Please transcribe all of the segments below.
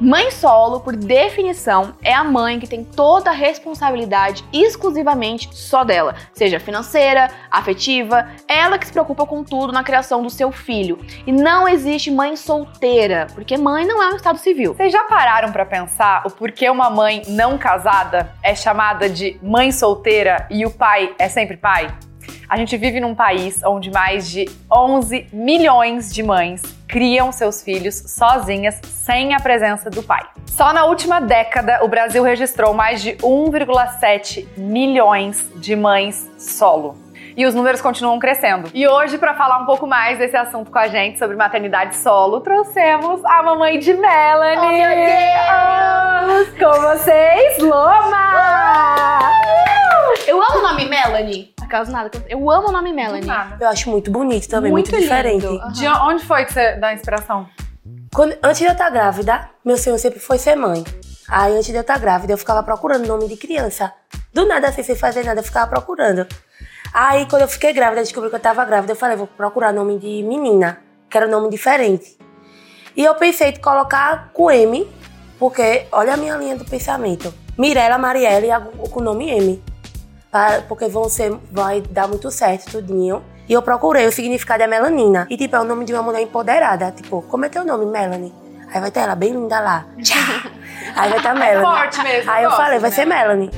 Mãe solo, por definição, é a mãe que tem toda a responsabilidade exclusivamente só dela, seja financeira, afetiva, ela que se preocupa com tudo na criação do seu filho. E não existe mãe solteira, porque mãe não é um estado civil. Vocês já pararam para pensar o porquê uma mãe não casada é chamada de mãe solteira e o pai é sempre pai? A gente vive num país onde mais de 11 milhões de mães criam seus filhos sozinhas, sem a presença do pai. Só na última década, o Brasil registrou mais de 1,7 milhões de mães solo. E os números continuam crescendo. E hoje, para falar um pouco mais desse assunto com a gente sobre maternidade solo, trouxemos a mamãe de Melanie. Oh, meu Deus! Com vocês, Loma! Eu amo o nome Melanie. Acaso nada. Eu amo o nome Melanie. Eu acho muito bonito também, muito, muito diferente. Uhum. De onde foi que você dá a inspiração? Quando, antes de eu estar grávida, meu sonho sempre foi ser mãe. Aí, antes de eu estar grávida, eu ficava procurando nome de criança. Do nada, assim, sem fazer nada, eu ficava procurando. Aí, quando eu fiquei grávida, descobri que eu estava grávida, eu falei, vou procurar nome de menina, que era um nome diferente. E eu pensei em colocar com M, porque olha a minha linha do pensamento. Mirella Marielle com o nome M porque vão ser, vai dar muito certo tudinho. E eu procurei o significado é melanina. E, tipo, é o nome de uma mulher empoderada. Tipo, como é teu nome, Melanie? Aí vai ter ela bem linda lá. Aí vai ter a Melanie. É forte mesmo. Aí eu falei, vai ser Melanie.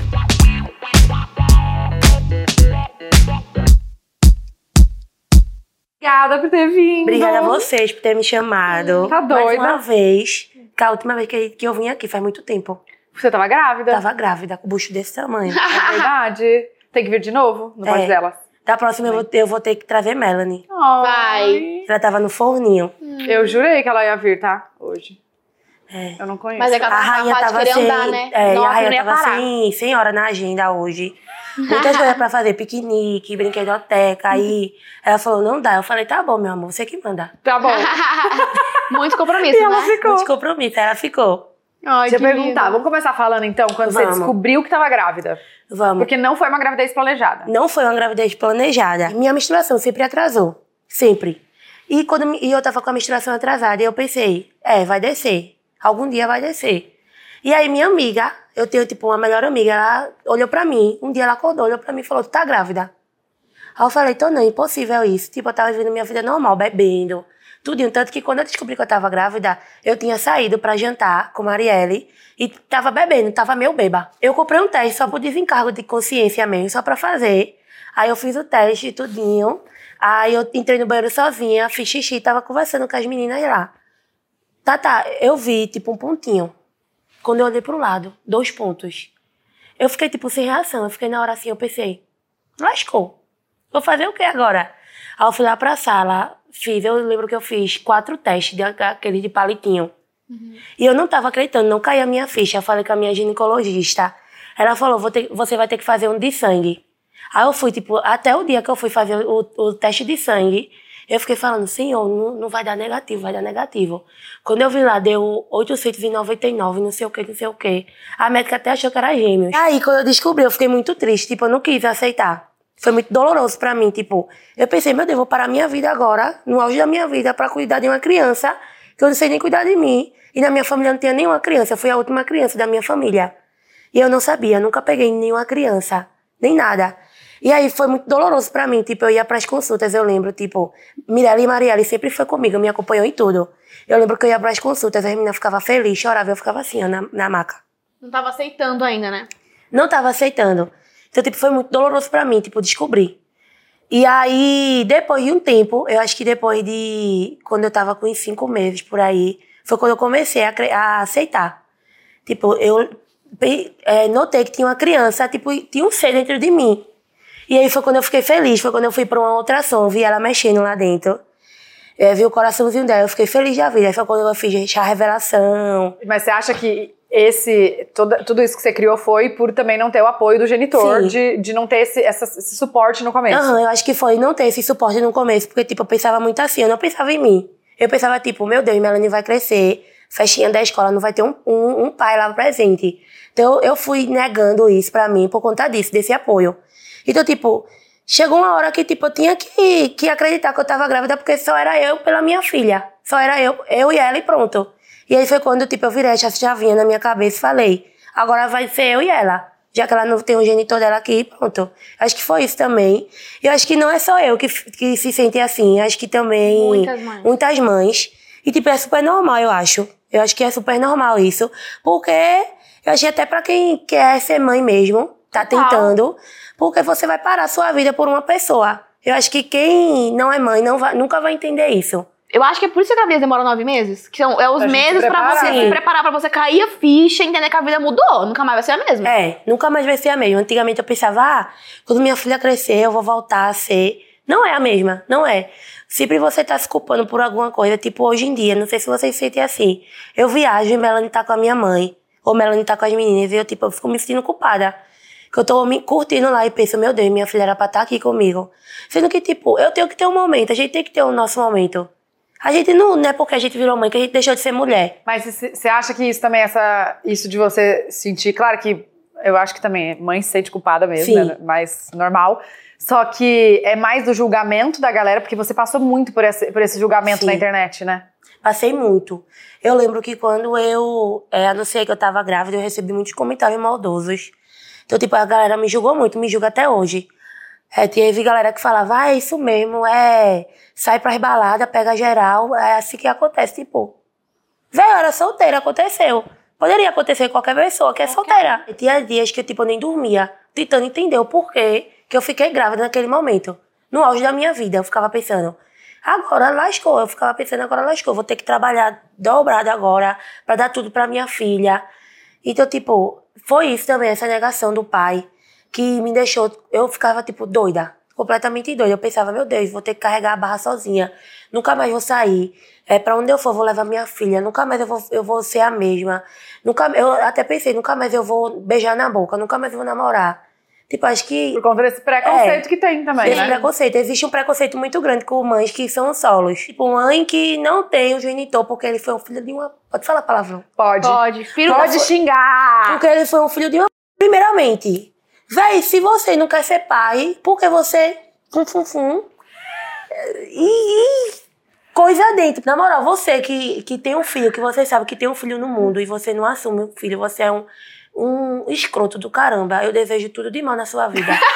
Obrigada por ter vindo. Obrigada a vocês por ter me chamado. Tá doida? Mais uma vez. Que a última vez que, que eu vim aqui faz muito tempo. Você tava grávida? Tava grávida, com o bucho desse tamanho. É verdade. Tem que vir de novo no é. delas. Da próxima eu vou, eu vou, ter que trazer Melanie. Oh, Vai. Ela tava no forninho. Hum. Eu jurei que ela ia vir, tá? Hoje. É. Eu não conheço. Mas é que a, a rainha tava sem, andar, né? É, Nossa, a rainha tava sem, sem hora na agenda hoje. Muitas coisas pra fazer, piquenique, brinquedoteca. Aí ela falou, não dá. Eu falei, tá bom, meu amor, você que manda. Tá bom. Muito compromisso, e ela né? Ficou. Muito compromisso, ela ficou. Ai, Deixa eu perguntar, lindo. vamos começar falando então, quando vamos. você descobriu que estava grávida. Vamos. Porque não foi uma gravidez planejada. Não foi uma gravidez planejada. Minha menstruação sempre atrasou. Sempre. E, quando, e eu tava com a menstruação atrasada, e eu pensei, é, vai descer. Algum dia vai descer. E aí minha amiga, eu tenho tipo uma melhor amiga, ela olhou pra mim. Um dia ela acordou, olhou pra mim e falou, tu tá grávida? Aí eu falei, tô não, impossível isso. Tipo, eu tava vivendo minha vida normal, bebendo, tudinho. Tanto que quando eu descobri que eu tava grávida, eu tinha saído para jantar com Marielle e tava bebendo, tava meio beba. Eu comprei um teste só por desencargo de consciência mesmo, só pra fazer. Aí eu fiz o teste, tudinho. Aí eu entrei no banheiro sozinha, fiz xixi, tava conversando com as meninas lá. Tá, tá, eu vi, tipo, um pontinho. Quando eu olhei pro lado, dois pontos. Eu fiquei, tipo, sem reação. Eu fiquei na hora assim, eu pensei, lascou. Vou fazer o que agora? Aí eu fui lá pra sala, fiz, eu lembro que eu fiz quatro testes, de, aquele de palitinho. Uhum. E eu não tava acreditando, não caía a minha ficha. Eu falei com a minha ginecologista. Ela falou, ter, você vai ter que fazer um de sangue. Aí eu fui, tipo, até o dia que eu fui fazer o, o teste de sangue, eu fiquei falando, senhor, não, não vai dar negativo, vai dar negativo. Quando eu vi lá, deu 899, não sei o que, não sei o que. A médica até achou que era gêmeos. Aí, quando eu descobri, eu fiquei muito triste, tipo, eu não quis aceitar. Foi muito doloroso para mim, tipo, eu pensei, meu Deus, vou parar minha vida agora, no auge da minha vida, para cuidar de uma criança que eu não sei nem cuidar de mim. E na minha família não tinha nenhuma criança, eu fui a última criança da minha família. E eu não sabia, nunca peguei nenhuma criança, nem nada. E aí foi muito doloroso para mim, tipo, eu ia para as consultas, eu lembro, tipo, Mirella e Marielle sempre foi comigo, me acompanhou em tudo. Eu lembro que eu ia para as consultas, a menina ficava feliz, chorava, eu ficava assim, ó, na, na maca. Não tava aceitando ainda, né? Não tava aceitando. Então, tipo, foi muito doloroso para mim, tipo, descobrir. E aí, depois de um tempo, eu acho que depois de. Quando eu tava com uns cinco meses por aí, foi quando eu comecei a, a aceitar. Tipo, eu é, notei que tinha uma criança, tipo, tinha um ser dentro de mim. E aí foi quando eu fiquei feliz, foi quando eu fui pra uma ultrassom, vi ela mexendo lá dentro. É, vi o coraçãozinho dela, eu fiquei feliz da vida. Aí foi quando eu fiz a revelação. Mas você acha que esse toda, tudo isso que você criou foi por também não ter o apoio do genitor, de, de não ter esse, essa, esse suporte no começo. Aham, uhum, eu acho que foi não ter esse suporte no começo, porque, tipo, eu pensava muito assim, eu não pensava em mim. Eu pensava, tipo, meu Deus, Melanie vai crescer, festinha da escola, não vai ter um, um, um pai lá presente. Então, eu fui negando isso pra mim por conta disso, desse apoio. Então, tipo, chegou uma hora que, tipo, eu tinha que, que acreditar que eu tava grávida, porque só era eu pela minha filha. Só era eu, eu e ela e pronto. E aí foi quando, tipo, eu virei essa chavinha na minha cabeça e falei, agora vai ser eu e ela. Já que ela não tem o genitor dela aqui, pronto. Acho que foi isso também. E eu acho que não é só eu que, que se sente assim. Acho que também Muitas mães. muitas mães. E, tipo, é super normal, eu acho. Eu acho que é super normal isso. Porque eu achei até pra quem quer ser mãe mesmo, tá Total. tentando. Porque você vai parar a sua vida por uma pessoa. Eu acho que quem não é mãe não vai- nunca vai entender isso. Eu acho que é por isso que a gravidez demora nove meses. Que são é os Pra meses pra preparar, você né? se preparar, pra você cair a ficha, entender que a vida mudou. Nunca mais vai ser a mesma. É, nunca mais vai ser a mesma. Antigamente eu pensava, ah, quando minha filha crescer, eu vou voltar a ser. Não é a mesma, não é. Sempre você tá se culpando por alguma coisa, tipo hoje em dia, não sei se vocês sentem assim. Eu viajo e Melanie tá com a minha mãe, ou Melanie tá com as meninas, e eu, tipo, eu fico me sentindo culpada. Que eu tô me curtindo lá e penso, meu Deus, minha filha era pra estar aqui comigo. Sendo que, tipo, eu tenho que ter um momento, a gente tem que ter o nosso momento. A gente não, não é porque a gente virou mãe que a gente deixou de ser mulher. Mas você acha que isso também, essa, isso de você sentir, claro que eu acho que também mãe se sente culpada mesmo, Sim. né? mais normal. Só que é mais do julgamento da galera, porque você passou muito por esse, por esse julgamento Sim. na internet, né? Passei muito. Eu lembro que quando eu é, anunciei que eu tava grávida, eu recebi muitos comentários maldosos. Então, tipo, a galera me julgou muito, me julga até hoje. É, teve galera que falava, ah, é isso mesmo, é. Sai pras baladas, pega geral, é assim que acontece. Tipo, velho, era solteira, aconteceu. Poderia acontecer com qualquer pessoa que é solteira. E tinha dias que, tipo, eu nem dormia, tentando entender o porquê que eu fiquei grávida naquele momento. No auge da minha vida, eu ficava pensando, agora lascou. Eu ficava pensando, agora lascou. Vou ter que trabalhar dobrado agora pra dar tudo pra minha filha. Então, tipo, foi isso também, essa negação do pai, que me deixou. Eu ficava, tipo, doida. Completamente doida. Eu pensava, meu Deus, vou ter que carregar a barra sozinha. Nunca mais vou sair. É, pra onde eu for, vou levar minha filha. Nunca mais eu vou, eu vou ser a mesma. Nunca, eu até pensei, nunca mais eu vou beijar na boca. Nunca mais eu vou namorar. Tipo, acho que. Por conta desse preconceito É. que tem também, Esse né? preconceito. Existe um preconceito muito grande com mães que são solos. Tipo, mãe que não tem o genitor porque ele foi um filho de uma. Pode falar palavrão. Pode. Pode. Filho Pode xingar. Porque ele foi um filho de uma. Primeiramente, véi, se você não quer ser pai, porque você. Fum, fum, fum. E, e coisa dentro. Na moral, você que, que tem um filho, que você sabe que tem um filho no mundo e você não assume o filho, você é um, um escroto do caramba. Eu desejo tudo de mal na sua vida.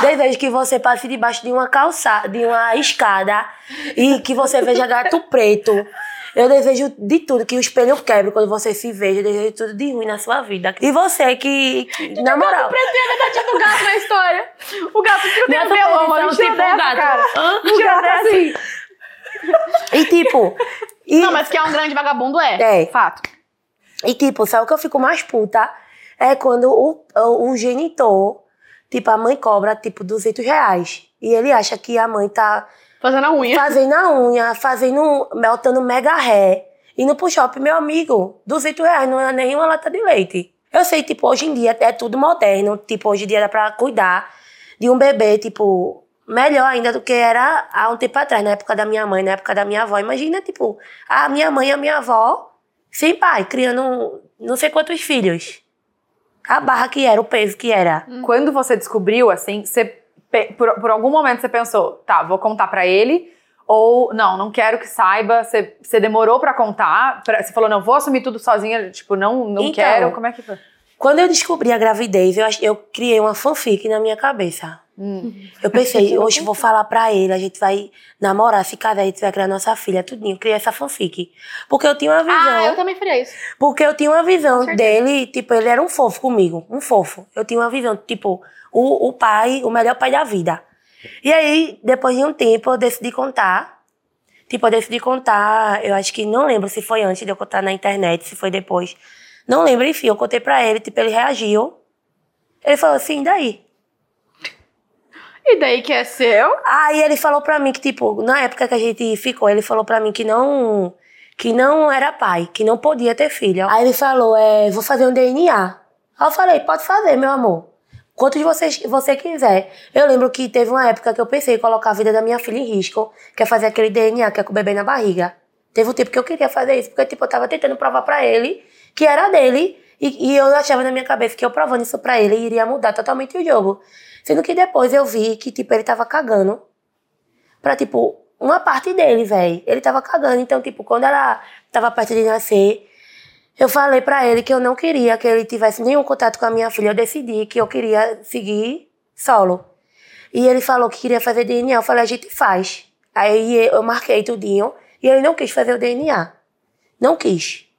Desejo que você passe debaixo de uma calçada, de uma escada e que você veja gato preto. Eu desejo de tudo, que o espelho quebre quando você se veja. Eu desejo tudo de ruim na sua vida. E você que, que na moral... Pretendo a do gato na história. O gato que tem melão, posição, mano. Tira tipo, dessa, o gato. cara. Hã? Tira dessa. assim. E tipo... E, Não, mas que é um grande vagabundo é. É. Fato. E tipo, sabe o que eu fico mais puta? É quando o, o, o genitor, tipo, a mãe cobra, tipo, 200 reais. E ele acha que a mãe tá Fazendo a unha. fazendo a unha, fazendo, meltando mega ré. Indo pro shopping, meu amigo, 200 reais não é nenhuma lata de leite. Eu sei, tipo, hoje em dia é tudo moderno. Tipo, hoje em dia dá pra cuidar de um bebê, tipo, melhor ainda do que era há um tempo atrás, na época da minha mãe, na época da minha avó. Imagina, tipo, a minha mãe e a minha avó, sem pai, criando não sei quantos filhos. A barra que era, o peso que era. Quando você descobriu, assim, você, por, por algum momento você pensou, tá, vou contar pra ele, ou não, não quero que saiba, você, você demorou pra contar, pra- você falou, não, vou assumir tudo sozinha, tipo, não, não Então, quero, como é que foi? Quando eu descobri a gravidez, eu, eu criei uma fanfic na minha cabeça. Hum. Eu pensei, hoje vou falar pra ele, a gente vai namorar, se casar, a gente vai criar nossa filha, tudinho. Criei essa fanfic. Porque eu tinha uma visão. Ah, eu também faria isso. Porque eu tinha uma visão dele, tipo, ele era um fofo comigo, um fofo. Eu tinha uma visão, tipo, o, o pai, o melhor pai da vida. E aí, depois de um tempo, eu decidi contar. Tipo, eu decidi contar, eu acho que não lembro se foi antes de eu contar na internet, se foi depois. Não lembro, enfim, eu contei pra ele, tipo, ele reagiu. Ele falou assim, daí? E daí que é seu? Aí ele falou pra mim que, tipo, na época que a gente ficou, ele falou pra mim que não que não era pai, que não podia ter filho. Aí ele falou, é, vou fazer um DNA. Aí eu falei, pode fazer, meu amor. Quantos vocês, você quiser. Eu lembro que teve uma época que eu pensei em colocar a vida da minha filha em risco, que é fazer aquele DNA, que é com o bebê na barriga. Teve um tempo que eu queria fazer isso, porque, tipo, eu tava tentando provar pra ele que era dele, e, e eu achava na minha cabeça que eu provando isso pra ele iria mudar totalmente o jogo. Sendo que depois eu vi que, tipo, ele tava cagando pra, tipo, uma parte dele, velho. Ele tava cagando. Então, tipo, quando ela tava perto de nascer, eu falei pra ele que eu não queria que ele tivesse nenhum contato com a minha filha. Eu decidi que eu queria seguir solo. E ele falou que queria fazer DNA. Eu falei, a gente faz. Aí eu marquei tudinho. E ele não quis fazer o DNA. Não quis.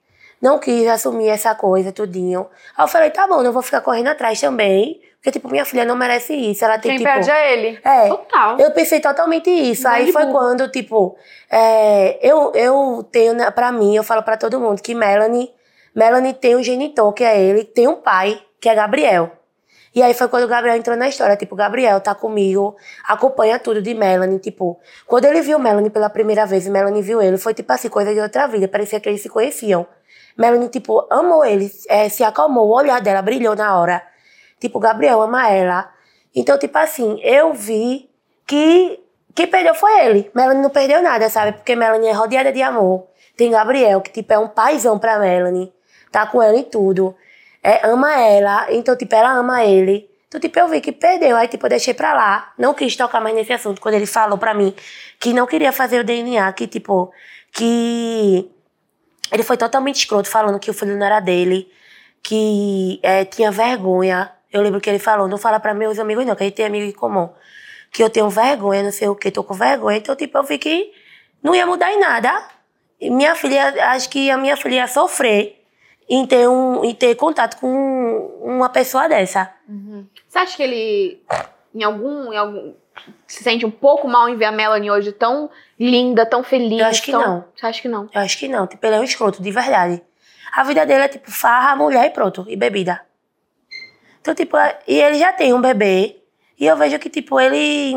Não quis assumir essa coisa, tudinho. Aí eu falei, tá bom, não vou ficar correndo atrás também. Porque, tipo, minha filha não merece isso. Ela tem, Quem tipo... perde é ele. É, Total. eu pensei totalmente isso. Aí foi quando, tipo, é, eu, eu tenho, né, pra mim, eu falo pra todo mundo que Melanie, Melanie tem um genitor, que é ele, tem um pai, que é Gabriel. E aí foi quando o Gabriel entrou na história. Tipo, Gabriel tá comigo, acompanha tudo de Melanie. Tipo, quando ele viu Melanie pela primeira vez e Melanie viu ele, foi tipo assim, coisa de outra vida. Parecia que eles se conheciam. Melanie, tipo, amou ele, é, se acalmou, o olhar dela brilhou na hora. Tipo, Gabriel ama ela. Então, tipo assim, eu vi que quem perdeu foi ele. Melanie não perdeu nada, sabe? Porque Melanie é rodeada de amor. Tem Gabriel, que, tipo, é um paizão pra Melanie. Tá com ela em tudo. É, ama ela. Então, tipo, ela ama ele. Então, tipo, eu vi que perdeu. Aí, tipo, eu deixei pra lá. Não quis tocar mais nesse assunto. Quando ele falou pra mim que não queria fazer o DNA, que, tipo, que ele foi totalmente escroto, falando que o filho não era dele, que é, tinha vergonha. Eu lembro que ele falou, não fala pra meus amigos não, que a gente tem amigo em comum. Que eu tenho vergonha, não sei o que, tô com vergonha. Então, tipo, eu vi que não ia mudar em nada. E minha filha, acho que a minha filha ia sofrer em ter, um, em ter contato com uma pessoa dessa. Você acha que ele, em algum, em algum. Se sente um pouco mal em ver a Melanie hoje tão linda, tão feliz? Eu acho que tão... não. Você acha que não? Eu acho que não, tipo, ele é um escroto, de verdade. A vida dele é tipo farra, mulher e pronto, e bebida. Então, tipo, é- e ele já tem um bebê, e eu vejo que, tipo, ele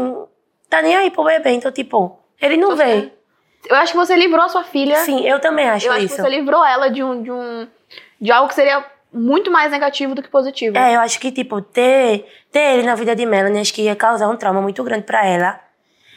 tá nem aí pro bebê, então, tipo, ele não Tô vê. certo. Eu acho que você livrou a sua filha. Sim, eu também acho eu acho isso. que você livrou ela de um, de um. de algo que seria muito mais negativo do que positivo. É, eu acho que, tipo, ter, ter ele na vida de Melanie, acho que ia causar um trauma muito grande pra ela.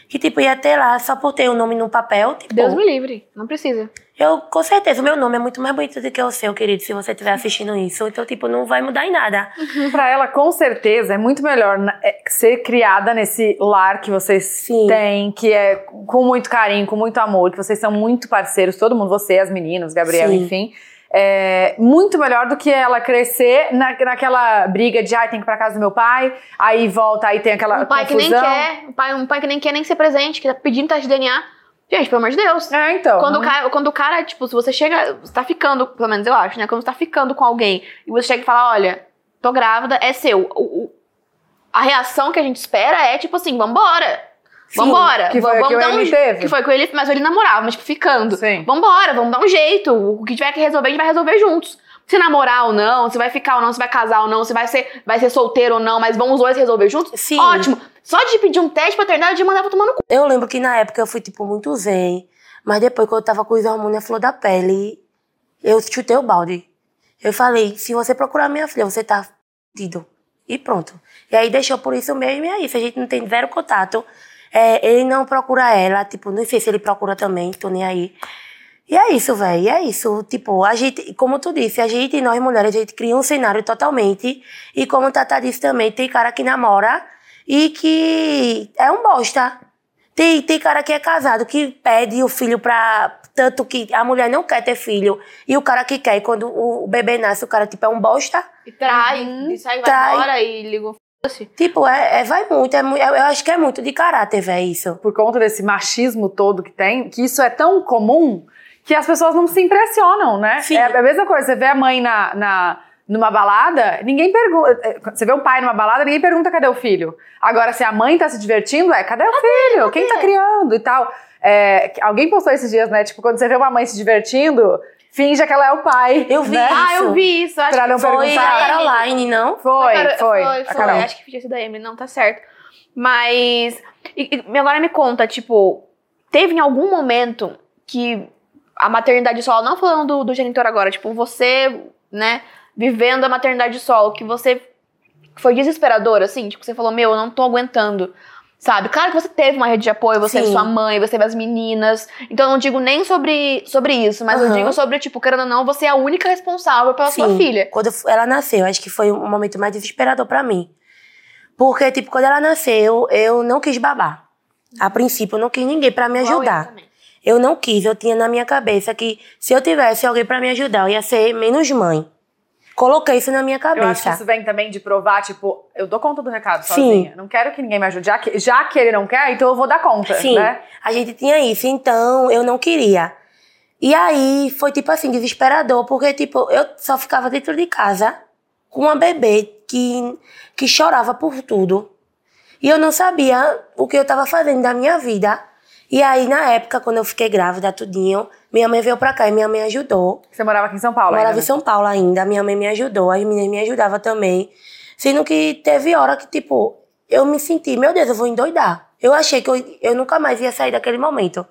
Que, tipo, ia ter lá, só por ter o nome no papel, tipo... Deus me livre. Não precisa. Eu, com certeza, o meu nome é muito mais bonito do que o seu, querido, se você estiver assistindo isso. Então, tipo, não vai mudar em nada. Pra ela, com certeza, é muito melhor na- é, ser criada nesse lar que vocês Sim. têm, que é com muito carinho, com muito amor, que vocês são muito parceiros, todo mundo, você, as meninas, Gabriel, Sim. enfim. É muito melhor do que ela crescer na, naquela briga de ai, tem que ir pra casa do meu pai, aí volta, aí tem aquela Um pai que confusão. nem quer, um pai, um pai que nem quer nem ser presente, que tá pedindo teste de DNA. Gente, pelo amor de Deus. É, então. Quando o, cara, quando o cara, tipo, se você chega. Você tá ficando, pelo menos eu acho, né? Quando você tá ficando com alguém e você chega e fala: olha, tô grávida, é seu. O- o- a reação que a gente espera é tipo assim: vambora. Sim, Vambora. que foi vamos que o dar um teve. Que foi com ele, mas ele namorava, mas tipo, ficando. Sim. Vambora, vamos dar um jeito. O que tiver que resolver, a gente vai resolver juntos. Se namorar ou não, se vai ficar ou não, se vai casar ou não, se vai ser, vai ser solteiro ou não, mas vamos os dois resolver juntos. Sim. Ótimo. Só de pedir um teste de paternidade, eu mandava tomar no cu. Eu lembro que na época eu fui, tipo, muito zen. Mas depois, quando eu tava com os hormônios flor da pele, eu chutei o balde. Eu falei, se você procurar minha filha, você tá fudido. E pronto. E aí deixou por isso mesmo e é isso. A gente não tem zero contato. É, ele não procura ela, tipo, não sei se ele procura também, tô nem aí. E é isso, velho. E é isso. Tipo, a gente, como tu disse, a gente, nós mulheres, a gente cria um cenário totalmente. E como Tata disse também, tem cara que namora e que é um bosta. Tem, tem cara que é casado, que pede o filho pra. Tanto que a mulher não quer ter filho. E o cara que quer, e quando o, bebê nasce, o cara, tipo, é um bosta. E trai, Uhum. e sai, vai Trai. embora e liga. Tipo, é, é- vai muito. É, eu eu acho que é muito de caráter, velho, isso. por conta desse machismo todo que tem, que isso é tão comum que as pessoas não se impressionam, né? Sim. É a mesma coisa, você vê a mãe na, na- numa balada, ninguém pergunta. é, Você vê o pai numa balada, ninguém pergunta cadê o filho. Agora, se a mãe tá se divertindo, é cadê o filho? Quem tá criando e tal? É, alguém postou esses dias, né? Tipo, quando você vê uma mãe se divertindo, finja que ela é o pai. Eu vi né? isso. Ah, eu vi isso. Acho Pra que não foi Foi perguntar. a Caroline, não? Foi, foi. Foi, a foi. Carol. Acho que tinha sido a Emily, não, tá certo. Mas. e- e agora me conta, tipo, teve em algum momento que a maternidade solo, não falando do, do genitor agora, tipo, você, né, vivendo a maternidade solo, que você foi desesperador, assim, tipo, você falou, meu, eu não tô aguentando. Sabe? Claro que você teve uma rede de apoio, você teve Sim. sua mãe, você teve as meninas. Então eu não digo nem sobre, sobre isso, mas eu Aham. digo sobre, tipo, querendo ou não, você é a única responsável pela sua Sim. filha. Quando ela nasceu, acho que foi o momento mais desesperador pra mim. Porque, tipo, quando ela nasceu, eu não quis babar. A princípio, eu não quis ninguém pra me eu ajudar. também. Eu não quis, eu tinha na minha cabeça que se eu tivesse alguém pra me ajudar, eu ia ser menos mãe. Coloquei isso na minha Eu acho que cabeça. isso vem também de provar, tipo, eu dou conta do recado Sim. sozinha. Não quero que ninguém me ajude. Já que, já que ele não quer, então eu vou dar conta, Sim, né? a gente tinha isso, então eu não queria. E aí foi tipo assim, desesperador, porque tipo, eu só ficava dentro de casa com uma bebê que, que chorava por tudo. E eu não sabia o que eu tava fazendo da minha vida. E aí, na época, quando eu fiquei grávida, tudinho, minha mãe veio pra cá e minha mãe ajudou. Você morava aqui em São Paulo, Eu morava ainda, em né? São Paulo ainda, minha mãe me ajudou, as meninas me ajudavam também. Sendo que teve hora que, tipo, eu me senti, meu Deus, eu vou endoidar. Eu achei que eu, eu nunca mais ia sair daquele momento.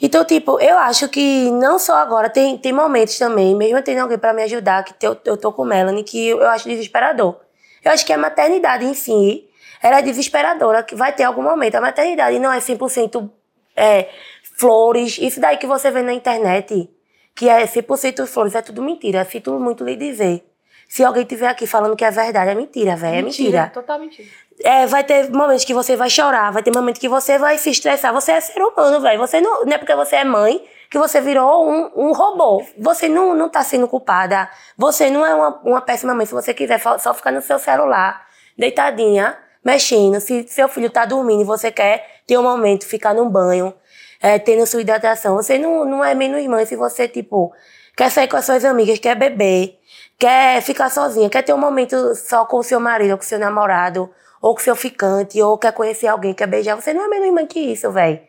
Então, tipo, eu acho que não só agora, tem, tem momentos também, mesmo tendo alguém pra me ajudar, que eu, eu tô com Melanie, que eu, eu acho desesperador. Eu acho que a maternidade si, ela é desesperadora, que vai ter algum momento. A maternidade não é 100% é, flores, isso daí que você vê na internet, que é 100% flores, é tudo mentira. Sinto muito lhe dizer. Se alguém tiver aqui falando que é verdade, é mentira, velho, é mentira. Total mentira. É, vai ter momentos que você vai chorar, vai ter momentos que você vai se estressar. Você é ser humano, velho. Você não, não é porque você é mãe que você virou um, um robô. Você não, não tá sendo culpada. Você não é uma, uma péssima mãe. Se você quiser só ficar no seu celular, deitadinha, mexendo. Se seu filho tá dormindo e você quer ter um momento, ficar num banho, é, tendo sua hidratação. Você não, não é menos mãe se você, tipo, quer sair com as suas amigas, quer beber, quer ficar sozinha, quer ter um momento só com o seu marido, ou com o seu namorado, ou com o seu ficante, ou quer conhecer alguém, quer beijar. Você não é menos mãe que isso, velho.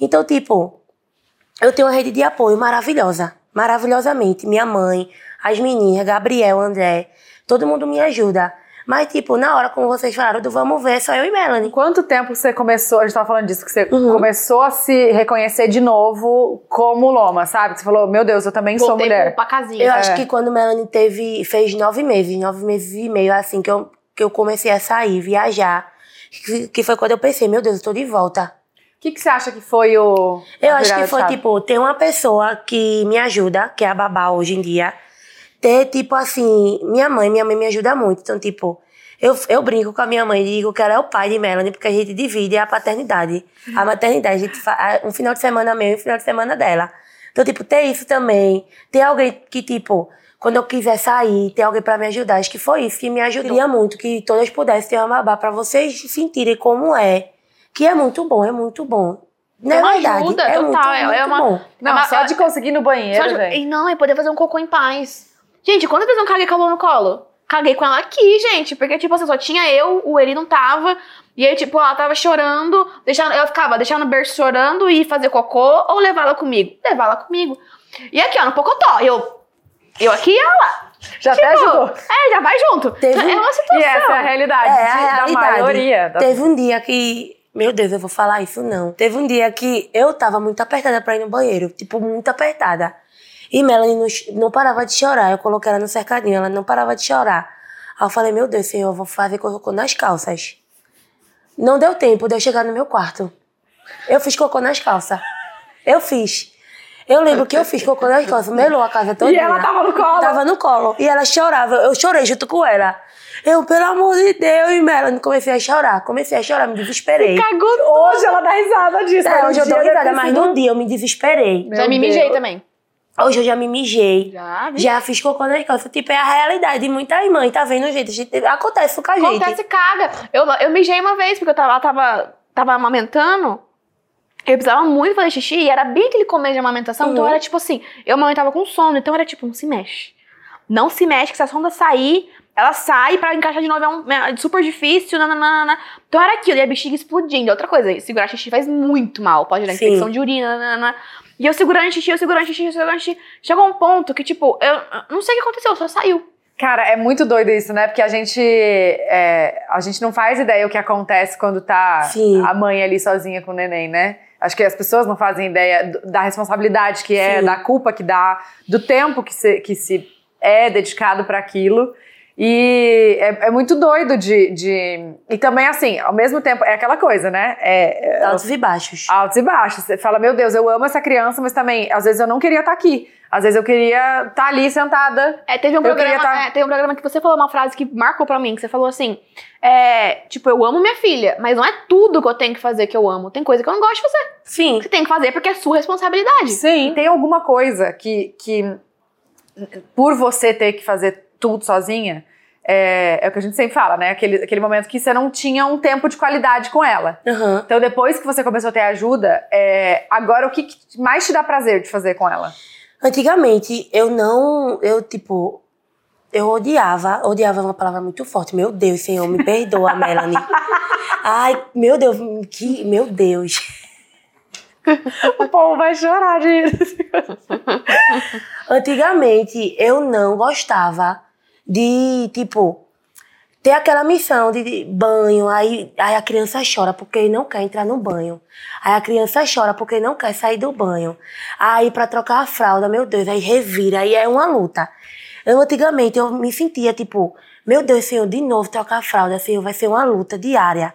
Então, tipo, eu tenho uma rede de apoio maravilhosa. Maravilhosamente. Minha mãe, as meninas, Gabriel, André, todo mundo me ajuda. Mas, tipo, na hora, como vocês falaram, do vamos ver, só eu e Melanie. Quanto tempo você começou, a gente tava falando disso, que você Uhum. começou a se reconhecer de novo como Loma, sabe? Que você falou, meu Deus, eu também sou Voltei mulher. pro- pra casinha. Eu É. acho que quando Melanie teve, fez nove meses, nove meses e meio, assim, que eu, que eu comecei a sair, viajar, que, que foi quando eu pensei, meu Deus, eu tô de volta. O que, que você acha que foi o. Eu acho que foi, tipo, ter uma pessoa que me ajuda, que é a babá hoje em dia. Ter, tipo, assim, minha mãe, minha mãe me ajuda muito. Então, tipo, eu, eu brinco com a minha mãe e digo que ela é o pai de Melanie, porque a gente divide a paternidade. A maternidade, a gente faz um final de semana meu e um final de semana dela. Então, tipo, ter isso também. Ter alguém que, tipo, quando eu quiser sair, ter alguém pra me ajudar. Acho que foi isso que me ajudou. Queria muito que todas pudessem ter uma babá pra vocês sentirem como é. Que é muito bom, é muito bom. Não é uma verdade. ajuda, é total, muito, é- é muito uma- bom. Não, É uma- só de conseguir ir no banheiro. E não, é poder fazer um cocô em paz. Gente, quantas vezes eu caguei com a mão no colo? Caguei com ela aqui, gente. Porque, tipo assim, só tinha eu, o Eli não tava. E aí, tipo, ela tava chorando. Deixando, eu ficava deixando no berço chorando e fazer cocô ou levar ela comigo? Levar ela comigo. E aqui, ó, no pocotó. Eu, eu aqui e ela lá. Já até Tipo, ajudou. É, já vai junto. Teve- É uma situação. E essa é a realidade É, a de- da realidade. maioria. da- Teve um dia que. Meu Deus, eu vou falar isso não. Teve um dia que eu tava muito apertada pra ir no banheiro. Tipo, muito apertada. E Melanie não, não parava de chorar. Eu coloquei ela no cercadinho, ela não parava de chorar. Aí eu falei, meu Deus, senhor, eu vou fazer cocô nas calças. Não deu tempo de eu chegar no meu quarto. Eu fiz cocô nas calças. Eu fiz. Eu lembro que eu fiz cocô nas calças, melou a casa toda. E ela tava no colo. Tava no colo. E ela chorava. Eu chorei junto com ela. Eu, pelo amor de Deus, e Melanie, comecei a chorar. Comecei a chorar, me desesperei. Cagou Hoje ela dá risada disso. É, mas no hoje eu dou risada, mas num dia eu me desesperei. Já me mijei também. Hoje eu já me mijei. Já. Já fiz cocô nas calças. Tipo, é a realidade de muitas mães, tá vendo, gente? A gente acontece com a gente. Acontece caga. Eu, eu mijei uma vez, porque eu tava, tava, tava amamentando. Eu precisava muito fazer xixi e era bem aquele começo de amamentação. Então Uhum. era tipo assim, eu amamentava com sono, então era tipo, não se mexe. Não se mexe, que se a sonda sair, ela sai pra encaixar de novo, é, um, é super difícil, nananana. Então era aquilo, e a bexiga explodindo. Outra coisa, segurar xixi faz muito mal, pode dar Sim. infecção de urina, nanana. E eu segurando xixi, eu segurando xixi, eu segurando xixi. Chegou um ponto que, tipo, eu não sei o que aconteceu, só saiu. Cara, é muito doido isso, né? Porque a gente, é, a gente não faz ideia o que acontece quando tá Sim. a mãe ali sozinha com o neném, né? Acho que as pessoas não fazem ideia da responsabilidade que é, Sim. da culpa que dá, do tempo que se, que se é dedicado para aquilo. E é, é muito doido de, de. E também, assim, ao mesmo tempo, é aquela coisa, né? É, é Altos e baixos. altos e baixos. Você fala, meu Deus, eu amo essa criança, mas também, às vezes, eu não queria estar aqui. Às vezes eu queria estar ali sentada. É, teve um, Eu programa, tá- é, teve um programa que você falou uma frase que marcou pra mim, que você falou assim, é, tipo, eu amo minha filha, mas não é tudo que eu tenho que fazer que eu amo. Tem coisa que eu não gosto de fazer. Sim. Você tem que fazer porque é sua responsabilidade. Sim. Tem alguma coisa que, que por você ter que fazer tudo sozinha, é, é o que a gente sempre fala, né? Aquele, aquele momento que você não tinha um tempo de qualidade com ela. Aham. Então, depois que você começou a ter ajuda, é, agora o que que mais te dá prazer de fazer com ela? Antigamente, eu não. Eu, tipo. Eu odiava, odiava é uma palavra muito forte. Meu Deus, Senhor, me perdoa, Melanie. Ai, meu Deus, que. Meu Deus. O povo vai chorar de. Antigamente, eu não gostava de, tipo, ter aquela missão de banho, aí, aí a criança chora porque não quer entrar no banho. Aí a criança chora porque não quer sair do banho. Aí pra trocar a fralda, meu Deus, aí revira, aí é uma luta. Eu antigamente eu me sentia tipo, meu Deus, Senhor, de novo trocar a fralda, Senhor, vai ser uma luta diária.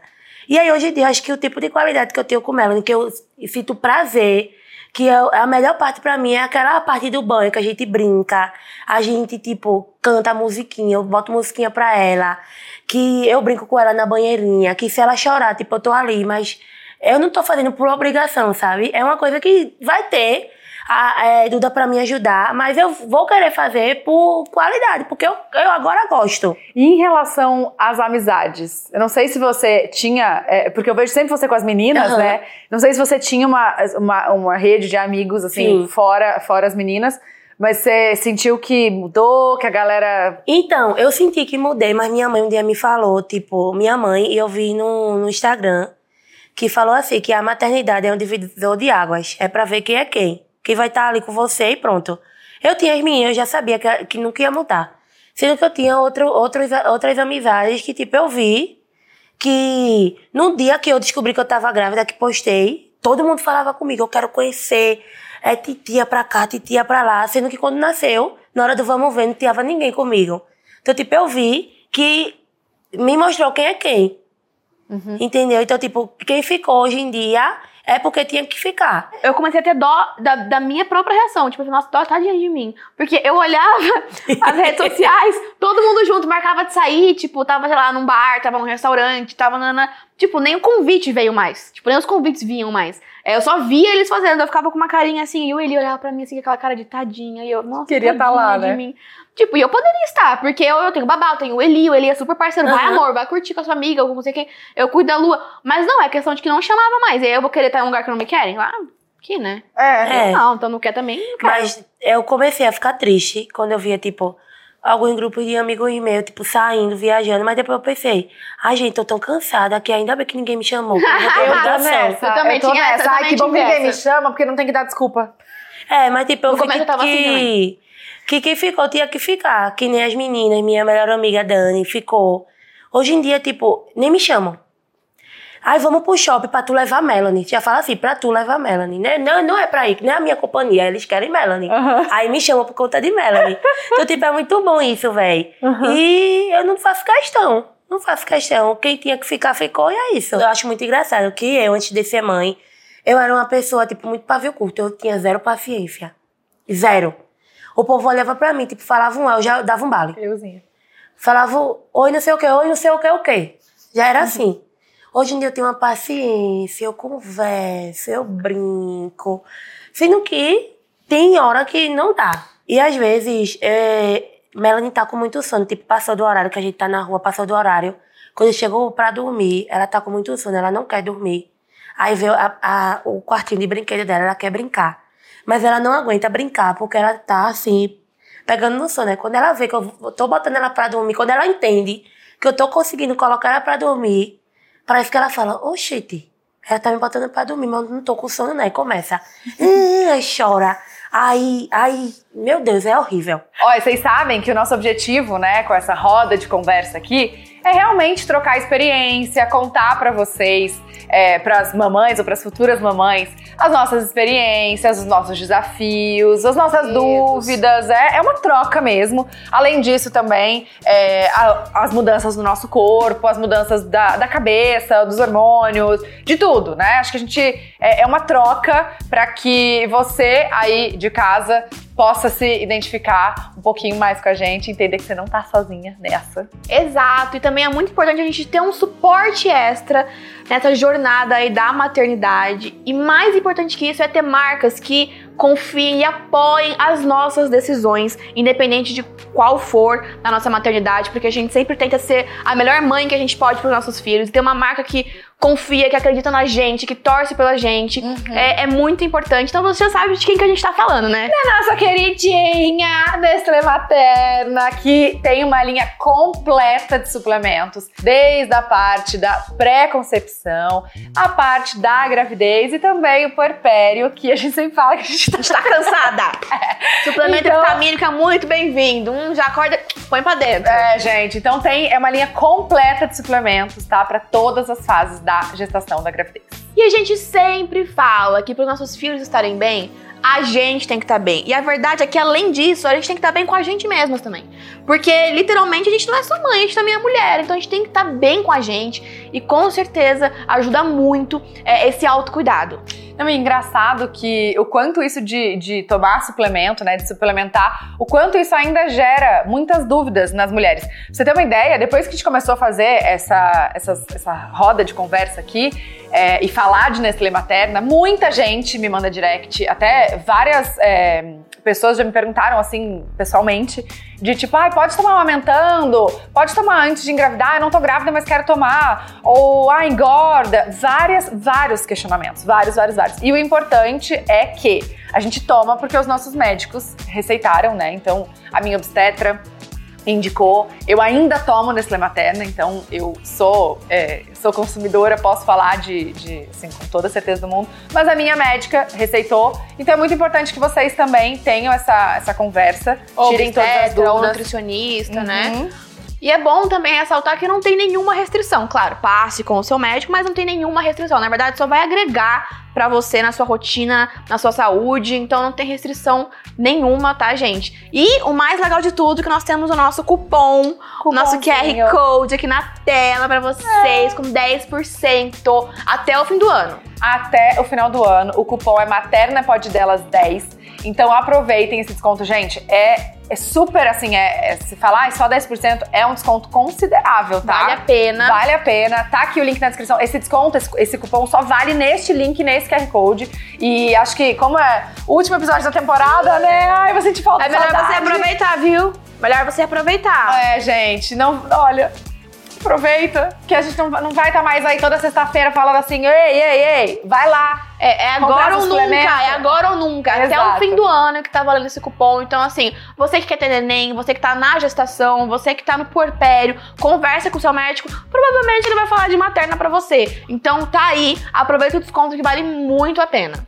E aí hoje em dia acho que o tipo de qualidade que eu tenho com Melanie, que eu sinto prazer, que é a melhor parte pra mim é aquela parte do banho que a gente brinca, a gente tipo canta musiquinha, eu boto musiquinha pra ela, que eu brinco com ela na banheirinha, que se ela chorar, tipo, eu tô ali, mas eu não tô fazendo por obrigação, sabe? É uma coisa que vai ter a é, Duda pra me ajudar, mas eu vou querer fazer por qualidade, porque eu, eu agora gosto. E em relação às amizades, eu não sei se você tinha, é, porque eu vejo sempre você com as meninas, Aham. né? Não sei se você tinha uma, uma, uma rede de amigos, assim, Sim. fora, fora as meninas, mas você sentiu que mudou, que a galera. Então, eu senti que mudei, mas minha mãe um dia me falou, tipo, minha mãe, e eu vi no, no Instagram, que falou assim, que a maternidade é um divisor de águas. É pra ver quem é quem. Quem vai estar ali com você e pronto. Eu tinha as meninas, eu já sabia que, que nunca ia mudar. Sendo que eu tinha outro, outros, outras amizades que, tipo, eu vi que no dia que eu descobri que eu tava grávida, que postei, todo mundo falava comigo, eu quero conhecer, é titia pra cá, titia pra lá, sendo que quando nasceu, na hora do vamos ver, não tinha ninguém comigo. Então, tipo, eu vi que me mostrou quem é quem. Entendeu? Então, tipo, quem ficou hoje em dia é porque tinha que ficar. Eu comecei a ter dó da, da minha própria reação. Tipo nossa, dó tadinha de mim. Porque eu olhava as redes sociais, todo mundo junto, marcava de sair, tipo, tava, sei lá, num bar, tava num restaurante, tava na. na- Tipo, nem o convite veio mais. Tipo, nem os convites vinham mais. É, eu só via eles fazendo, eu ficava com uma carinha assim, e o Eli olhava pra mim assim, com aquela cara de tadinha, e eu, nossa, Queria tá tadinha lá, de né? mim. Tipo, e eu poderia estar, porque eu, eu tenho babá, eu tenho o Eli, o Eli é super parceiro, vai Aham. amor, vai curtir com a sua amiga, ou com não sei quem, eu cuido da lua. Mas não, é questão de que não chamava mais. E aí eu vou querer estar em um lugar que não me querem? Lá, aqui, né? É. É. Não, então não quer também, não. Mas eu comecei a ficar triste quando eu via, tipo, alguns grupos de amigos meus, tipo, saindo, viajando. Mas depois eu pensei, ai, gente, tô tão cansada que ainda bem que ninguém me chamou. Eu Eu nessa, Eu também eu tô tinha essa, nessa. eu Ai, também que bom que ninguém me essa. chama, porque não tem que dar desculpa. É, mas tipo, eu No que, eu tava assim que, que quem ficou tinha que ficar. Que nem as meninas, minha melhor amiga Dani ficou. Hoje em dia, tipo, nem me chamam. Ai, vamos pro shopping pra tu levar Melanie. Já fala assim, pra tu levar Melanie. Né? Não, não é pra ir, não é a minha companhia, eles querem Melanie. Aham. Aí me chamam por conta de Melanie. então, tipo, é muito bom isso, velho. Aham. E eu não faço questão. Não faço questão. Quem tinha que ficar, ficou e é isso. Eu acho muito engraçado que eu, antes de ser mãe, eu era uma pessoa, tipo, muito pavio curto. Eu tinha zero paciência. Zero. O povo olhava pra mim, tipo, falava um, eu já dava um bale. Euzinha. Falava, oi, não sei o que, oi, não sei o que, o que. Já era assim. Hoje em dia eu tenho uma paciência, eu converso, eu brinco. Sendo que tem hora que não dá. E às vezes, é, Melanie tá com muito sono, tipo, passou do horário, que a gente tá na rua, passou do horário. Quando chegou pra dormir, ela tá com muito sono, ela não quer dormir. Aí veio a- a- o quartinho de brinquedo dela, ela quer brincar. Mas ela não aguenta brincar, porque ela tá assim, pegando no sono, né? Quando ela vê que eu tô botando ela pra dormir, quando ela entende que eu tô conseguindo colocar ela pra dormir, parece que ela fala, oxente, ela tá me botando pra dormir, mas eu não tô com sono, né? E começa, hum, aí chora. Aí, aí, meu Deus, é horrível. Olha, vocês sabem que o nosso objetivo, né, com essa roda de conversa aqui, é realmente trocar experiência, contar pra vocês, é, para as mamães ou para as futuras mamães, as nossas experiências, os nossos desafios, as nossas dúvidas. É, é uma troca mesmo. Além disso, também, é, a- as mudanças no nosso corpo, as mudanças da, da cabeça, dos hormônios, de tudo, né? Acho que a gente é, é uma troca para que você aí de casa possa se identificar um pouquinho mais com a gente, entender que você não tá sozinha nessa. Exato, e também é muito importante a gente ter um suporte extra nessa jornada aí da maternidade. E mais importante que isso é ter marcas que confiem e apoiem as nossas decisões, independente de qual for na nossa maternidade, porque a gente sempre tenta ser a melhor mãe que a gente pode para os nossos filhos. E ter uma marca que confia, que acredita na gente, que torce pela gente, uhum. é, é, muito importante. Então você já sabe de quem que a gente tá falando, né? Da nossa queridinha Nestlé Materna, que tem uma linha completa de suplementos, desde a parte da pré-concepção, a parte da gravidez e também o puerpério, que a gente sempre fala que a gente tá, tá cansada. é. Suplemento então, vitamínico é muito bem-vindo. Um já acorda, põe pra dentro. É, gente, então tem é uma linha completa de suplementos, tá? Para todas as fases da gestação da gravidez. E a gente sempre fala que para os nossos filhos estarem bem, a gente tem que estar tá bem. E a verdade é que, além disso, a gente tem que estar tá bem com a gente mesmas também. Porque, literalmente, a gente não é só mãe, a gente também é mulher. Então, a gente tem que estar tá bem com a gente. E, com certeza, ajuda muito é, esse autocuidado. Não, é engraçado que o quanto isso de, de tomar suplemento, né, de suplementar, o quanto isso ainda gera muitas dúvidas nas mulheres. Pra você ter uma ideia, depois que a gente começou a fazer essa, essa, essa roda de conversa aqui é, e falar de Nestlé Materna, muita gente me manda direct, até várias é, pessoas já me perguntaram assim, pessoalmente, de tipo, ah, pode tomar amamentando, pode tomar antes de engravidar, eu não tô grávida, mas quero tomar, ou ah, engorda, várias, vários questionamentos, vários, vários, vários. E o importante é que a gente toma porque os nossos médicos receitaram, né? Então, a minha obstetra indicou. Eu ainda tomo Nestlé Materna, então eu sou, é, sou consumidora, posso falar de, de, assim, com toda certeza do mundo. Mas a minha médica receitou, então é muito importante que vocês também tenham essa, essa conversa, ou tirem todas as dúvidas. Ou nutricionista, né? uhum. né? E é bom também ressaltar que não tem nenhuma restrição. Claro, passe com o seu médico, mas não tem nenhuma restrição. Na verdade, só vai agregar para você na sua rotina, na sua saúde. Então não tem restrição nenhuma, tá, gente? E o mais legal de tudo é que nós temos o nosso cupom, o nosso QR Code aqui na tela para vocês, é. com 10% até o fim do ano. Até o final do ano. O cupom é Materna Pode Delas 10. Então aproveitem esse desconto, gente. É é super assim, é, é, se falar é só 10%, é um desconto considerável, tá? Vale a pena. Vale a pena. Tá aqui o link na descrição. Esse desconto, esse, esse cupom só vale neste link, nesse QR Code. E acho que, como é o último episódio da temporada, né? Ai, você te falta É melhor saudade. você aproveitar, viu? Melhor você aproveitar. É, gente, não. Olha, aproveita, que a gente não, não vai estar tá mais aí toda sexta-feira falando assim, ei, ei, ei, vai lá. É, é agora ou nunca, é agora ou nunca. Exato. Até o fim do ano que tá valendo esse cupom. Então, assim, você que quer ter neném, você que tá na gestação, você que tá no puerpério, conversa com o seu médico, provavelmente ele vai falar de materna para você. Então, tá aí, aproveita o desconto que vale muito a pena.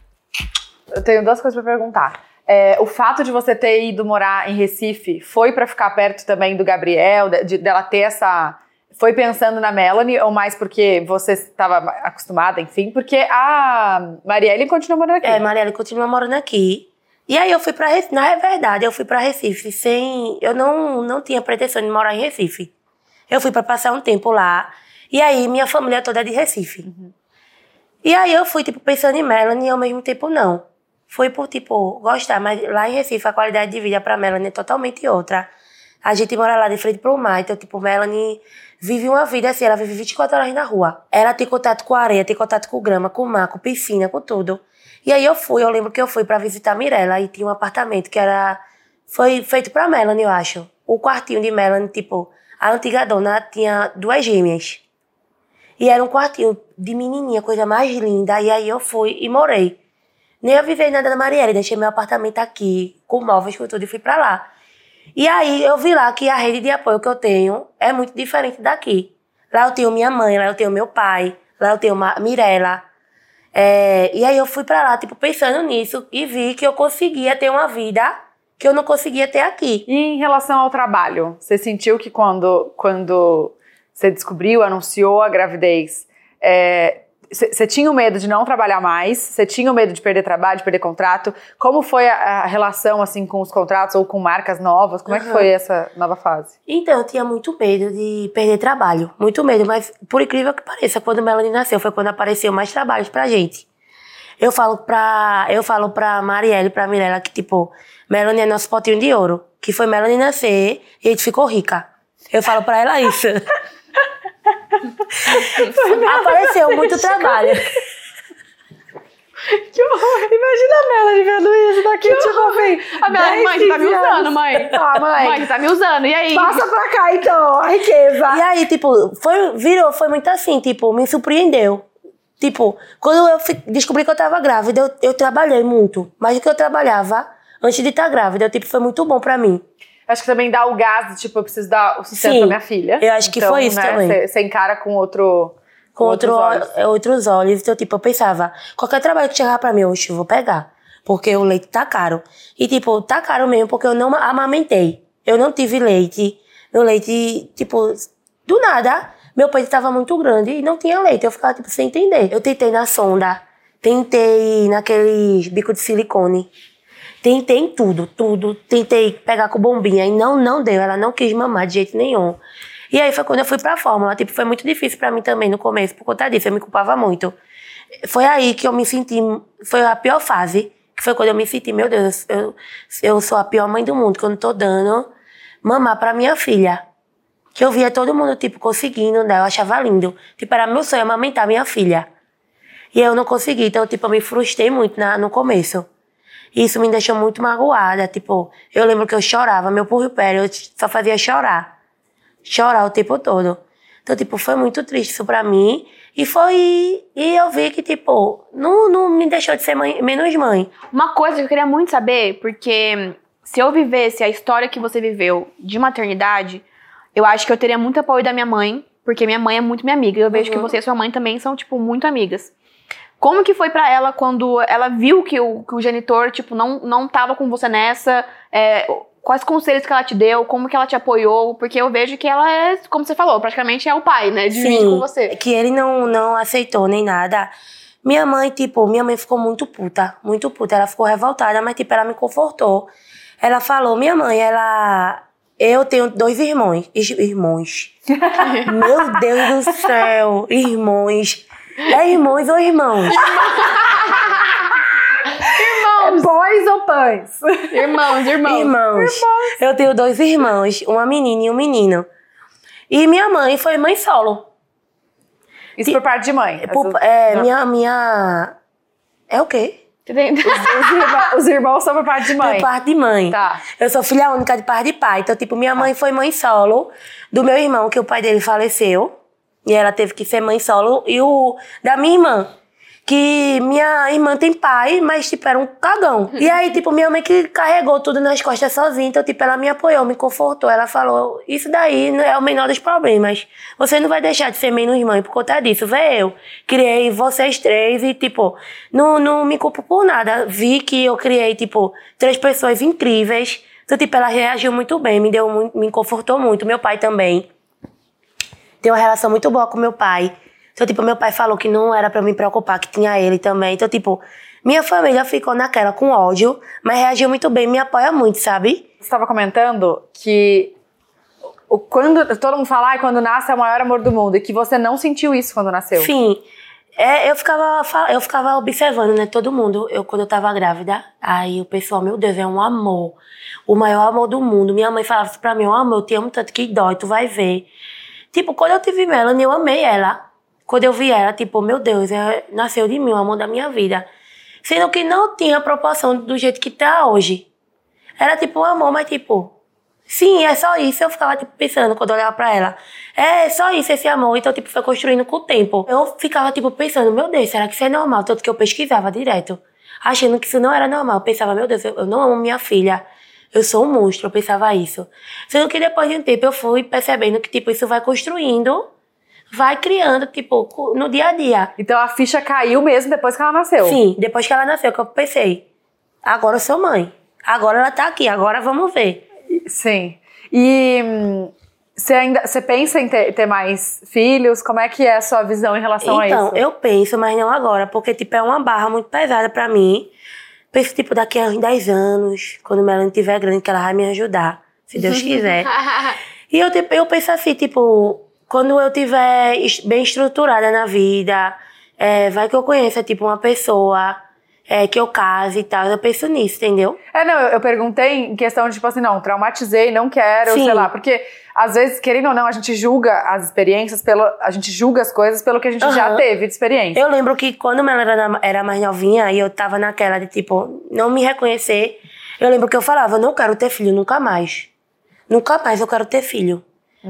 Eu tenho duas coisas para perguntar. É, o fato de você ter ido morar em Recife foi para ficar perto também do Gabriel, de, dela ter essa foi pensando na Melanie ou mais porque você estava acostumada, enfim? Porque a Marielle continua morando aqui. É, Marielle continua morando aqui. E aí eu fui para Recife, na verdade, eu fui para Recife sem, eu não não tinha pretensão de morar em Recife. Eu fui para passar um tempo lá. E aí minha família toda é de Recife. Uhum. E aí eu fui tipo pensando em Melanie e ao mesmo tempo não. Foi por tipo gostar, mas lá em Recife a qualidade de vida para Melanie é totalmente outra. A gente mora lá de frente pro mar, então tipo Melanie vive uma vida assim, ela vive 24 horas na rua. Ela tem contato com areia, tem contato com grama, com mar, com piscina, com tudo. E aí eu fui, eu lembro que eu fui para visitar a Mirella e tinha um apartamento que era foi feito para Melanie, eu acho. O quartinho de Melanie, tipo, a antiga dona tinha duas gêmeas. E era um quartinho de menininha, coisa mais linda. E aí eu fui e morei. Nem eu vivei nada na Marielle, deixei meu apartamento aqui, com móveis, com tudo, e fui para lá. E aí eu vi lá que a rede de apoio que eu tenho é muito diferente daqui. Lá eu tenho minha mãe, lá eu tenho meu pai, lá eu tenho Mirella. É, e aí eu fui para lá, tipo, pensando nisso e vi que eu conseguia ter uma vida que eu não conseguia ter aqui. E em relação ao trabalho, você sentiu que quando, quando você descobriu, anunciou a gravidez, é, você tinha o medo de não trabalhar mais? Você tinha o medo de perder trabalho, de perder contrato? Como foi a, a relação assim com os contratos ou com marcas novas? Como uhum. é que foi essa nova fase? Então, eu tinha muito medo de perder trabalho, muito medo, mas por incrível que pareça, quando Melanie nasceu foi quando apareceu mais trabalhos pra gente. Eu falo pra, eu falo pra Marielle pra Mirella que, tipo, Melanie é nosso potinho de ouro. Que foi Melanie nascer e a gente ficou rica. Eu falo pra ela isso. Apareceu muito trabalho. Que horror! Imagina a Melanie vendo isso daqui, tipo assim. A Melanie, mãe, você tá me 10, 15 usando, mãe. Ah, mãe. Mãe, você tá me usando. E aí? Passa pra cá, então, a riqueza. E aí, tipo, foi, virou, foi muito assim, tipo, me surpreendeu. Tipo, quando eu descobri que eu tava grávida, eu, eu trabalhei muito. Mais do que eu trabalhava antes de estar grávida. Tipo, foi muito bom pra mim. Acho que também dá o gás, tipo, eu preciso dar o sustento Sim, pra minha filha. eu acho que foi isso também. Você encara com outro. Com outro, outros olhos. outros olhos. Então, tipo, eu pensava, qualquer trabalho que chegava pra mim, hoje eu vou pegar. Porque o leite tá caro. E, tipo, tá caro mesmo, porque eu não amamentei. Eu não tive leite. Meu leite, tipo, do nada, meu peito tava muito grande e não tinha leite. Eu ficava, tipo, sem entender. Eu tentei na sonda, tentei naqueles bico de silicone. Tentei em tudo, tudo. Tentei pegar com bombinha e não, não deu. Ela não quis mamar de jeito nenhum. E aí foi quando eu fui pra fórmula. Tipo, foi muito difícil pra mim também no começo, por conta disso. Eu me culpava muito. Foi aí que eu me senti. Foi a pior fase. Que foi quando eu me senti, meu Deus, eu, eu sou a pior mãe do mundo, que eu não tô dando mamar pra minha filha. Que eu via todo mundo, tipo, conseguindo, né? Eu achava lindo. Tipo, era meu sonho amamentar minha filha. E eu não consegui. Então, tipo, eu me frustrei muito na, no começo. E isso me deixou muito magoada. Tipo, eu lembro que eu chorava, meu puerpério, eu só fazia chorar. Chorar o tempo todo. Então, tipo, foi muito triste isso pra mim. E foi. E eu vi que, tipo, não, não me deixou de ser mãe, menos mãe. Uma coisa que eu queria muito saber, porque se eu vivesse a história que você viveu de maternidade, eu acho que eu teria muito apoio da minha mãe, porque minha mãe é muito minha amiga. Eu vejo que Uhum. você e sua mãe também são, tipo, muito amigas. Como que foi pra ela quando ela viu que o, que o genitor, tipo, não, não tava com você nessa? É, quais conselhos que ela te deu? Como que ela te apoiou? Porque eu vejo que ela é, como você falou, praticamente é o pai, né? Divide com você. Que ele não, não aceitou nem nada. Minha mãe, tipo, minha mãe ficou muito puta, muito puta. Ela ficou revoltada, mas, tipo, ela me confortou. Ela falou, minha mãe, ela. Eu tenho dois irmãos. Irmãos. Meu Deus do céu. Irmãos. É irmãos ou irmãos? É boys ou pães? Irmãos, irmãos. Irmãos. Eu tenho dois irmãos, uma menina e um menino. E minha mãe foi mãe solo. Isso por parte de mãe. Por- Essas- é, Não. minha, minha. É o quê? Entendeu? Os, irmãos, os irmãos são por parte de mãe. Por parte de mãe. Tá. Eu sou filha única de pai de pai. Então, tipo, minha mãe foi mãe solo do meu irmão, que o pai dele faleceu. E ela teve que ser mãe solo. E o da minha irmã. Que minha irmã tem pai, mas, tipo, era um cagão. E aí, tipo, minha mãe que carregou tudo nas costas sozinha. Então, tipo, ela me apoiou, me confortou. Ela falou, isso daí não é o menor dos problemas. Você não vai deixar de ser menos mãe por conta disso. Vê eu. Criei vocês três e, tipo, não, não me culpo por nada. Vi que eu criei, tipo, três pessoas incríveis. Então, tipo, ela reagiu muito bem, me deu muito, me confortou muito. Meu pai também. Tem uma relação muito boa com meu pai. Então, tipo, meu pai falou que não era eu me preocupar, que tinha ele também. Então, tipo, minha família ficou naquela com ódio, mas reagiu muito bem, me apoia muito, sabe? Você estava comentando que o, quando todo mundo fala que quando nasce é o maior amor do mundo e que você não sentiu isso quando nasceu. Sim. É, eu, ficava, eu ficava observando, né, todo mundo, eu, quando eu tava grávida. Aí o pessoal, meu Deus, é um amor. O maior amor do mundo. Minha mãe falava assim pra mim, oh, amor, eu te amo tanto que dói, tu vai ver. Tipo, quando eu tive Melanie, eu amei ela. Quando eu vi ela, tipo, meu Deus, é, nasceu de mim, o amor da minha vida. Sendo que não tinha proporção do jeito que tá hoje. Era tipo um amor, mas tipo, sim, é só isso. Eu ficava tipo pensando quando eu olhava pra ela. É só isso esse amor. Então, tipo, foi construindo com o tempo. Eu ficava tipo pensando, meu Deus, será que isso é normal? Tanto que eu pesquisava direto. Achando que isso não era normal. Eu pensava, meu Deus, eu eu não amo minha filha. Eu sou um monstro, eu pensava isso. Sendo que depois de um tempo eu fui percebendo que, tipo, isso vai construindo, vai criando, tipo, no dia a dia. Então a ficha caiu mesmo depois que ela nasceu. Sim, depois que ela nasceu, que eu pensei, agora eu sou mãe. Agora ela tá aqui, agora vamos ver. Sim. E você ainda você pensa em ter, ter mais filhos? Como é que é a sua visão em relação a Então, isso? eu penso, mas não agora, porque, tipo, é uma barra muito pesada pra mim. Penso, tipo, daqui a uns 10 anos, quando Melanie tiver grande, que ela vai me ajudar, se Deus quiser. E eu, tipo, eu penso assim, tipo, quando eu tiver bem estruturada na vida, é, vai que eu conheça, tipo, uma pessoa é, que eu case e tal. Eu penso nisso, entendeu? É, não, eu, eu perguntei em questão de, tipo assim, não, traumatizei, não quero, Sim. sei lá, porque às vezes, querendo ou não, a gente julga as experiências pelo. A gente julga as coisas pelo que a gente já Aham. teve de experiência. Eu lembro que quando ela era, era mais novinha e eu tava naquela de, tipo, não me reconhecer, eu lembro que eu falava, não quero ter filho nunca mais. Nunca mais eu quero ter filho.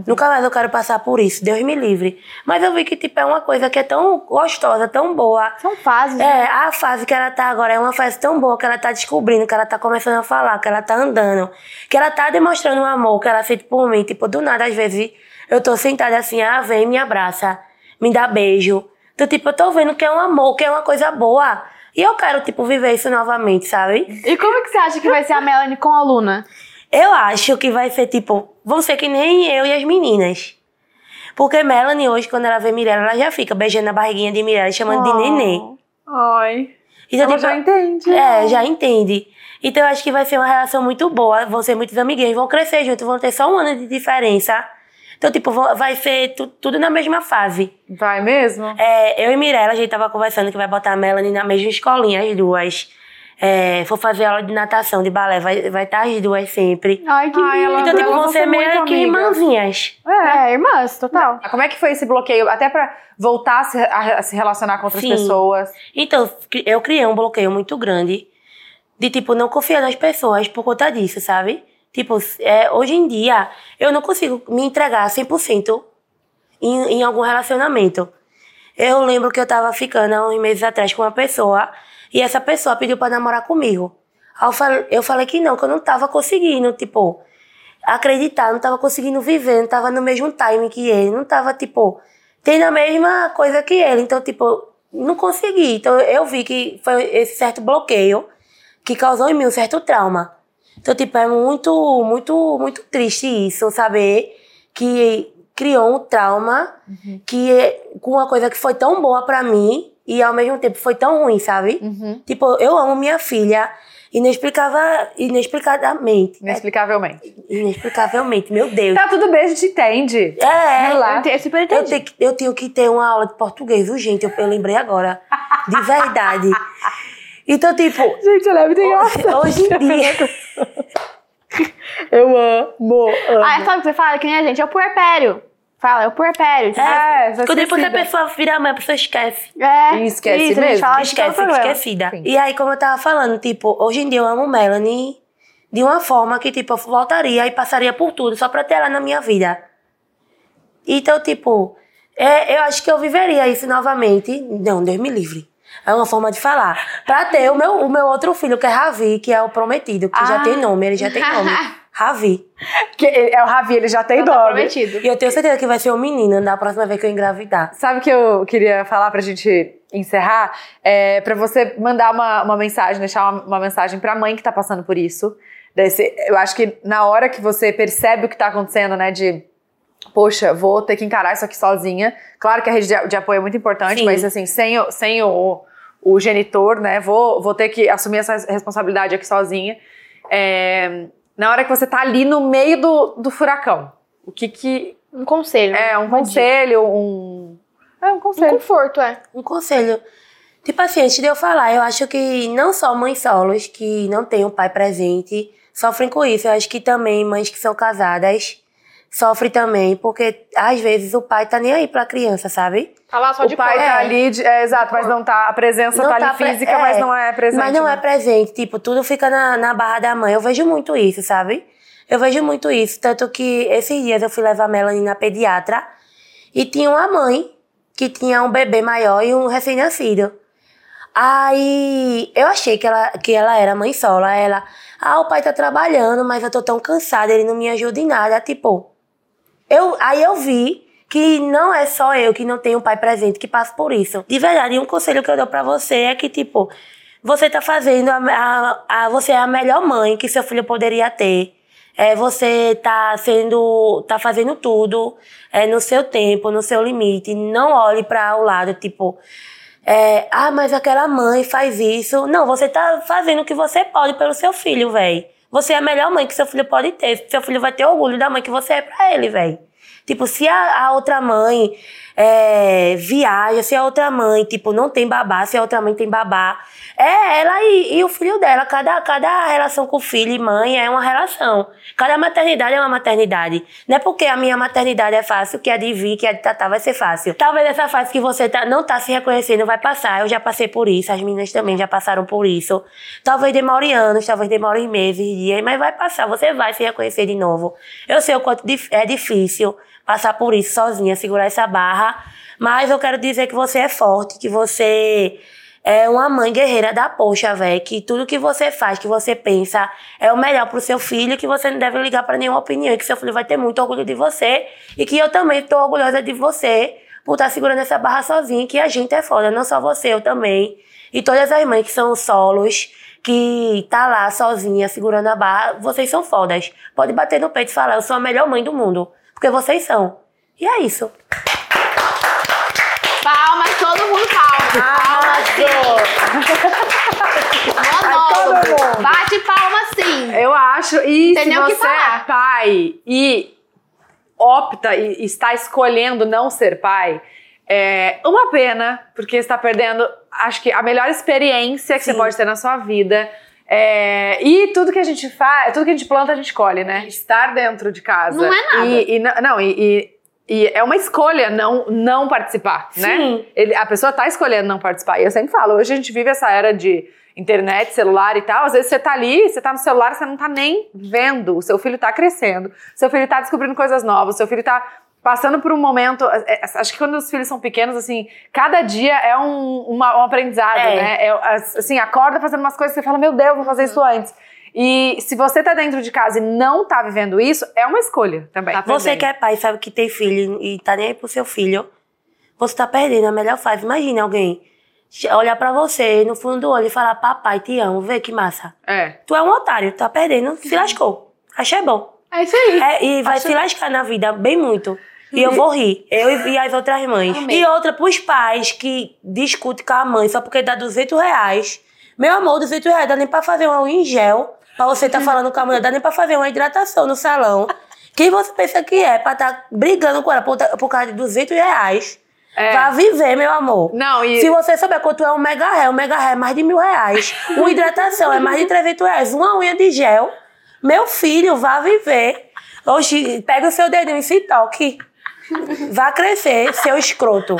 Nunca mais eu quero passar por isso, Deus me livre. Mas eu vi que, tipo, é uma coisa que é tão gostosa, tão boa. São fases. né? É, a fase que ela tá agora é uma fase tão boa que ela tá descobrindo, que ela tá começando a falar, que ela tá andando, que ela tá demonstrando um amor que ela sente por mim. Tipo, do nada, às vezes, eu tô sentada assim, ah, vem, me abraça, me dá beijo. Então, tipo, eu tô vendo que é um amor, que é uma coisa boa. E eu quero, tipo, viver isso novamente, sabe? E como que você acha que vai ser a Melanie com a Luna? Eu acho que vai ser, tipo, vão ser que nem eu e as meninas. Porque Melanie hoje, quando ela vê Mirella, ela já fica beijando a barriguinha de Mirella, chamando de nenê. Ai. Então, Ela tipo, já entende. É, já entende. Então eu acho que vai ser uma relação muito boa. Vão ser muitos amiguinhos, vão crescer juntos, vão ter só um ano de diferença. Então, tipo, vai ser tu- tudo na mesma fase. Vai mesmo? É, eu e Mirella, a gente tava conversando que vai botar a Melanie na mesma escolinha, as duas. É, for fazer aula de natação, de balé, vai vai estar as duas sempre. Ai, que Ai, ela- Então, tipo, elas vão ser meio que amigas. irmãzinhas. É, irmãs, total. Como é que foi esse bloqueio? Até pra voltar a se, a- a se relacionar com outras Sim. pessoas. Então, eu criei um bloqueio muito grande de, tipo, não confiar nas pessoas por conta disso, sabe? Tipo, é, hoje em dia, eu não consigo me entregar 100% em, em algum relacionamento. Eu lembro que eu tava ficando há uns meses atrás com uma pessoa e essa pessoa pediu pra namorar comigo. Aí eu falei, que não, que eu não tava conseguindo, tipo, acreditar, não tava conseguindo viver, não tava no mesmo time que ele, não tava, tipo, tendo a mesma coisa que ele. Então, tipo, não consegui. Então, eu vi que foi esse certo bloqueio que causou em mim um certo trauma. Então, tipo, é muito, muito, muito triste isso, saber que criou um trauma que é com uma coisa que foi tão boa pra mim e ao mesmo tempo foi tão ruim, sabe? Tipo, eu amo minha filha inexplicável, inexplicadamente. Inexplicavelmente. Inexplicavelmente, meu Deus. Tá tudo bem, a gente entende. É, Relaxa. Eu te- super eu entendi. tenho, que, eu tenho que ter uma aula de português urgente, eu, eu lembrei agora. De verdade. Então, tipo, Gente, ela é muito hoje em dia. Eu amo, amo. Ah, sabe o que você fala? Que nem a gente, é o puerpério. Fala, é o puerpério. tipo, É, você Quando depois a esquecida. pessoa vira mãe, a pessoa esquece. É, E esquece isso, a gente mesmo. Esquece, esquecida. Sim. E aí, como eu tava falando, tipo, hoje em dia eu amo Melanie de uma forma que, tipo, eu voltaria e passaria por tudo só pra ter ela na minha vida. Então, tipo, é, eu acho que eu viveria isso novamente. Não, Deus me livre. É uma forma de falar. Pra ter o meu, o meu outro filho, que é Ravi, que é o prometido, que já Ah. tem nome, ele já tem nome. Ravi. Que ele- é o Ravi, ele já tem Então tá prometido. E eu tenho certeza que vai ser um menino da próxima vez que eu engravidar. Sabe o que eu queria falar pra gente encerrar? É pra você mandar uma, uma mensagem, deixar uma, uma mensagem pra mãe que tá passando por isso. Desse, eu acho que na hora que você percebe o que tá acontecendo, né, de poxa, vou ter que encarar isso aqui sozinha. Claro que a rede de, de apoio é muito importante, Sim. mas assim, sem, o, sem o, o genitor, né, vou, vou ter que assumir essa responsabilidade aqui sozinha. É, na hora que você tá ali no meio do, do furacão, o que que... Um conselho. É, um Uma dica. conselho, um... É, um Um conselho. conforto, é. Um conselho. Tipo assim, antes de eu falar, eu acho que não só mães solos que não têm o pai presente sofrem com isso. Eu acho que também mães que são casadas sofrem também, porque às vezes o pai tá nem aí pra criança, sabe? Tá lá só o de pai cor. tá É. ali, de- é, exato, mas não tá. A presença Não tá, tá ali física, é, mas não é presente. Mas não né? é presente, tipo, tudo fica na, na barra da mãe. Eu vejo muito isso, sabe? Eu vejo muito isso. Tanto que esses dias eu fui levar a Melanie na pediatra e tinha uma mãe que tinha um bebê maior e um recém-nascido. Aí eu achei que ela, que ela era mãe solo. Aí ela, ah, o pai tá trabalhando, mas eu tô tão cansada, ele não me ajuda em nada. Tipo, eu, aí eu vi que não é só eu que não tenho um pai presente que passa por isso. De verdade, um conselho que eu dou pra você é que, tipo, você tá fazendo a, a, a- você é a melhor mãe que seu filho poderia ter. É, você tá sendo, tá fazendo tudo é, no seu tempo, no seu limite. Não olhe para o lado, tipo, é, ah, mas aquela mãe faz isso. Não, você tá fazendo o que você pode pelo seu filho, velho. Você é a melhor mãe que seu filho pode ter. Seu filho vai ter orgulho da mãe que você é pra ele, velho. Tipo, se a, a outra mãe é, viaja, se a outra mãe, tipo, não tem babá, se a outra mãe tem babá, é ela e, e, o filho dela. Cada, cada relação com filho e mãe é uma relação. Cada maternidade é uma maternidade. Não é porque a minha maternidade é fácil que a de Vi, que a de Tatá vai ser fácil. Talvez essa fase que você tá, não tá se reconhecendo vai passar. Eu já passei por isso, as meninas também já passaram por isso. Talvez demore anos, talvez demore meses, dias, mas vai passar. Você vai se reconhecer de novo. Eu sei o quanto é difícil passar por isso sozinha, segurar essa barra. Mas eu quero dizer que você é forte, que você é uma mãe guerreira da poxa, velho, que tudo que você faz, que você pensa, é o melhor pro seu filho, que você não deve ligar para nenhuma opinião, que seu filho vai ter muito orgulho de você e que eu também tô orgulhosa de você por estar tá segurando essa barra sozinha, que a gente é foda, não só você, eu também. E todas as mães que são solos, que tá lá sozinha segurando a barra, vocês são fodas. Pode bater no peito e falar, eu sou a melhor mãe do mundo, porque vocês são. E é isso. Palmas, todo mundo palmas. Monólogo. Bate palma sim. Eu acho. E Tem se você é pai e opta e está escolhendo não ser pai, é uma pena, porque está perdendo, acho que a melhor experiência que você Sim. pode ter na sua vida. É, e tudo que a gente faz, tudo que a gente planta, a gente colhe, né? Estar dentro de casa. Não é nada. E, e não- e, e- e é uma escolha não, não participar, né? Sim. Ele- a pessoa tá escolhendo não participar. E eu sempre falo, hoje a gente vive essa era de internet, celular e tal. Às vezes você tá ali, você tá no celular, você não tá nem vendo. O seu filho tá crescendo, seu filho tá descobrindo coisas novas, seu filho tá passando por um momento. é, é, Acho que quando os filhos são pequenos, assim, cada dia é um, uma- um aprendizado, É. né? É, assim, acorda fazendo umas coisas que você fala, meu Deus, vou fazer isso antes. E se você tá dentro de casa e não tá vivendo isso, é uma escolha também. Tá Você que é pai, sabe que tem filho e tá nem aí pro seu filho, você tá perdendo a melhor fase. Imagina alguém olhar pra você no fundo do olho e falar, papai, te amo, vê que massa. É. Tu é um otário, tá perdendo, se lascou. Achei bom. É isso aí. É, e vai se lascar na vida bem muito. E eu vou rir. Eu e, as outras mães. Amei. E outra pros pais que discutem com a mãe só porque dá 200 reais. Meu amor, 200 reais dá nem pra fazer uma unha em gel. Pra você tá falando com a mulher, dá nem pra fazer uma hidratação no salão. Quem você pensa que é pra tá brigando com ela por, por causa de 200 reais? É. Vá viver, meu amor. Não, e- Se você souber quanto é um mega ré, um mega ré é mais de mil reais. Uma hidratação é mais de 300 reais. Uma unha de gel. Meu filho, vá viver. Oxi, pega o seu dedinho e se toque. Vá crescer, seu escroto.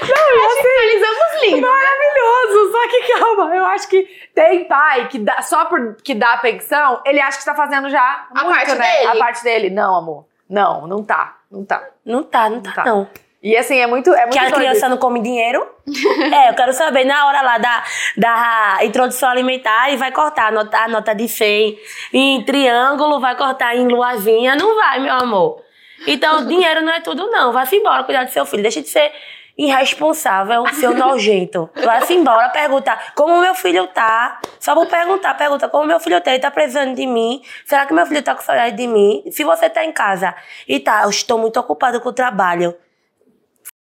Finalizamos lindo. Maravilhoso! Só que calma, eu acho que tem pai que dá, só por que dá a pensão, ele acha que está fazendo já A muito, parte né? dele. A parte dele. Não, amor. Não, não tá. Não tá. Não tá, não tá, Tá. não. E assim, é muito. É muito Que a criança isso. não come dinheiro? é, eu quero saber, na hora lá da, da introdução alimentar, e vai cortar a nota, a nota de 100 em triângulo, vai cortar em luazinha. Não vai, meu amor. Então, dinheiro não é tudo, não. Vá-se embora cuidar do seu filho. Deixa de ser irresponsável, seu nojento. Vá-se embora perguntar como meu filho tá. Só vou perguntar, pergunta como meu filho tá. Ele tá precisando de mim? Será que meu filho tá com saudade de mim? Se você tá em casa e tá, eu estou muito ocupado com o trabalho.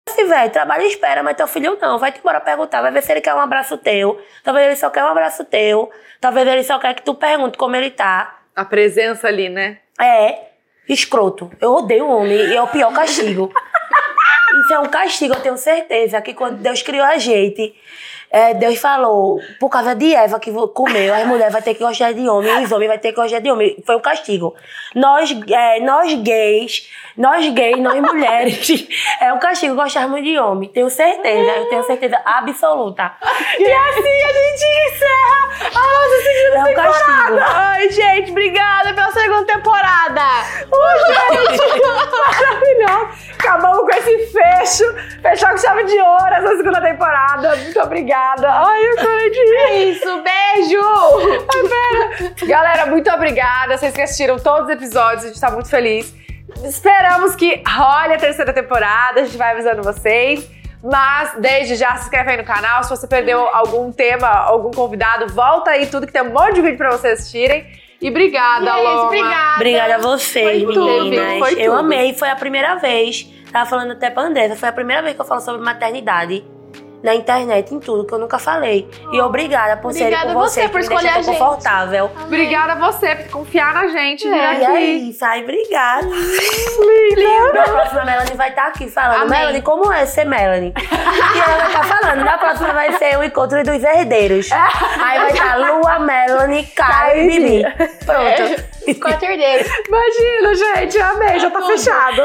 Se velho, trabalha e espera, mas teu filho não. Vai te embora perguntar, vai ver se ele quer um abraço teu. Talvez ele só quer um abraço teu. Talvez ele só quer que tu pergunte como ele tá. A presença ali, né? É, escroto. Eu odeio o homem e é o pior castigo. Isso é um castigo, eu tenho certeza que quando Deus criou a gente, é, Deus falou, por causa de Eva que comeu, as mulheres vão ter que gostar de homem, e os homens vão ter que gostar de homem. Foi um castigo. Nós, é, nós gays, nós gays, nós mulheres, é um castigo gostarmos de homem. Tenho certeza, eu tenho certeza absoluta. E assim a gente encerra a nossa segunda É um castigo. Ai, gente, obrigada pela segunda temporada. Maravilhoso! Acabamos com esse fecho. Fechar com chave de ouro essa segunda temporada. Muito obrigada. Ai, eu chorei de rir. É isso, beijo. Galera, muito obrigada. Vocês que assistiram todos os episódios, a gente tá muito feliz. Esperamos que role a terceira temporada, a gente vai avisando vocês. Mas desde já se inscreve aí no canal. Se você perdeu algum tema, algum convidado, volta aí tudo que tem um monte de vídeo pra vocês assistirem. E obrigada, E é Loma. obrigada. Obrigada a vocês, Foi tudo, meninas. foi eu tudo. amei, foi a primeira vez. Tava falando até pra Andressa, foi a primeira vez que eu falo sobre maternidade. Na internet, em tudo, que eu nunca falei. E obrigada por Obrigada com você você, por que me escolher deixa a gente. confortável. Obrigada a você por confiar na gente, vir É, E é aqui. isso, ai, obrigada. Na próxima, Melanie vai estar aqui falando. Amém. Melanie, como é ser Melanie? e ela vai estar falando. Na próxima vai ser o encontro dos herdeiros. Aí vai estar Lua, Melanie, Caio e Bibi. Pronto. Quatro herdeiros. Imagina, gente, amei, já tá fechado.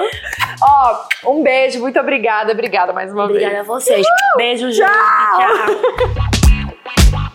Ó, um beijo, muito obrigada, obrigada mais uma Obrigada vez. a vocês. Beijo, Beijo, Tchau. gente. Tchau.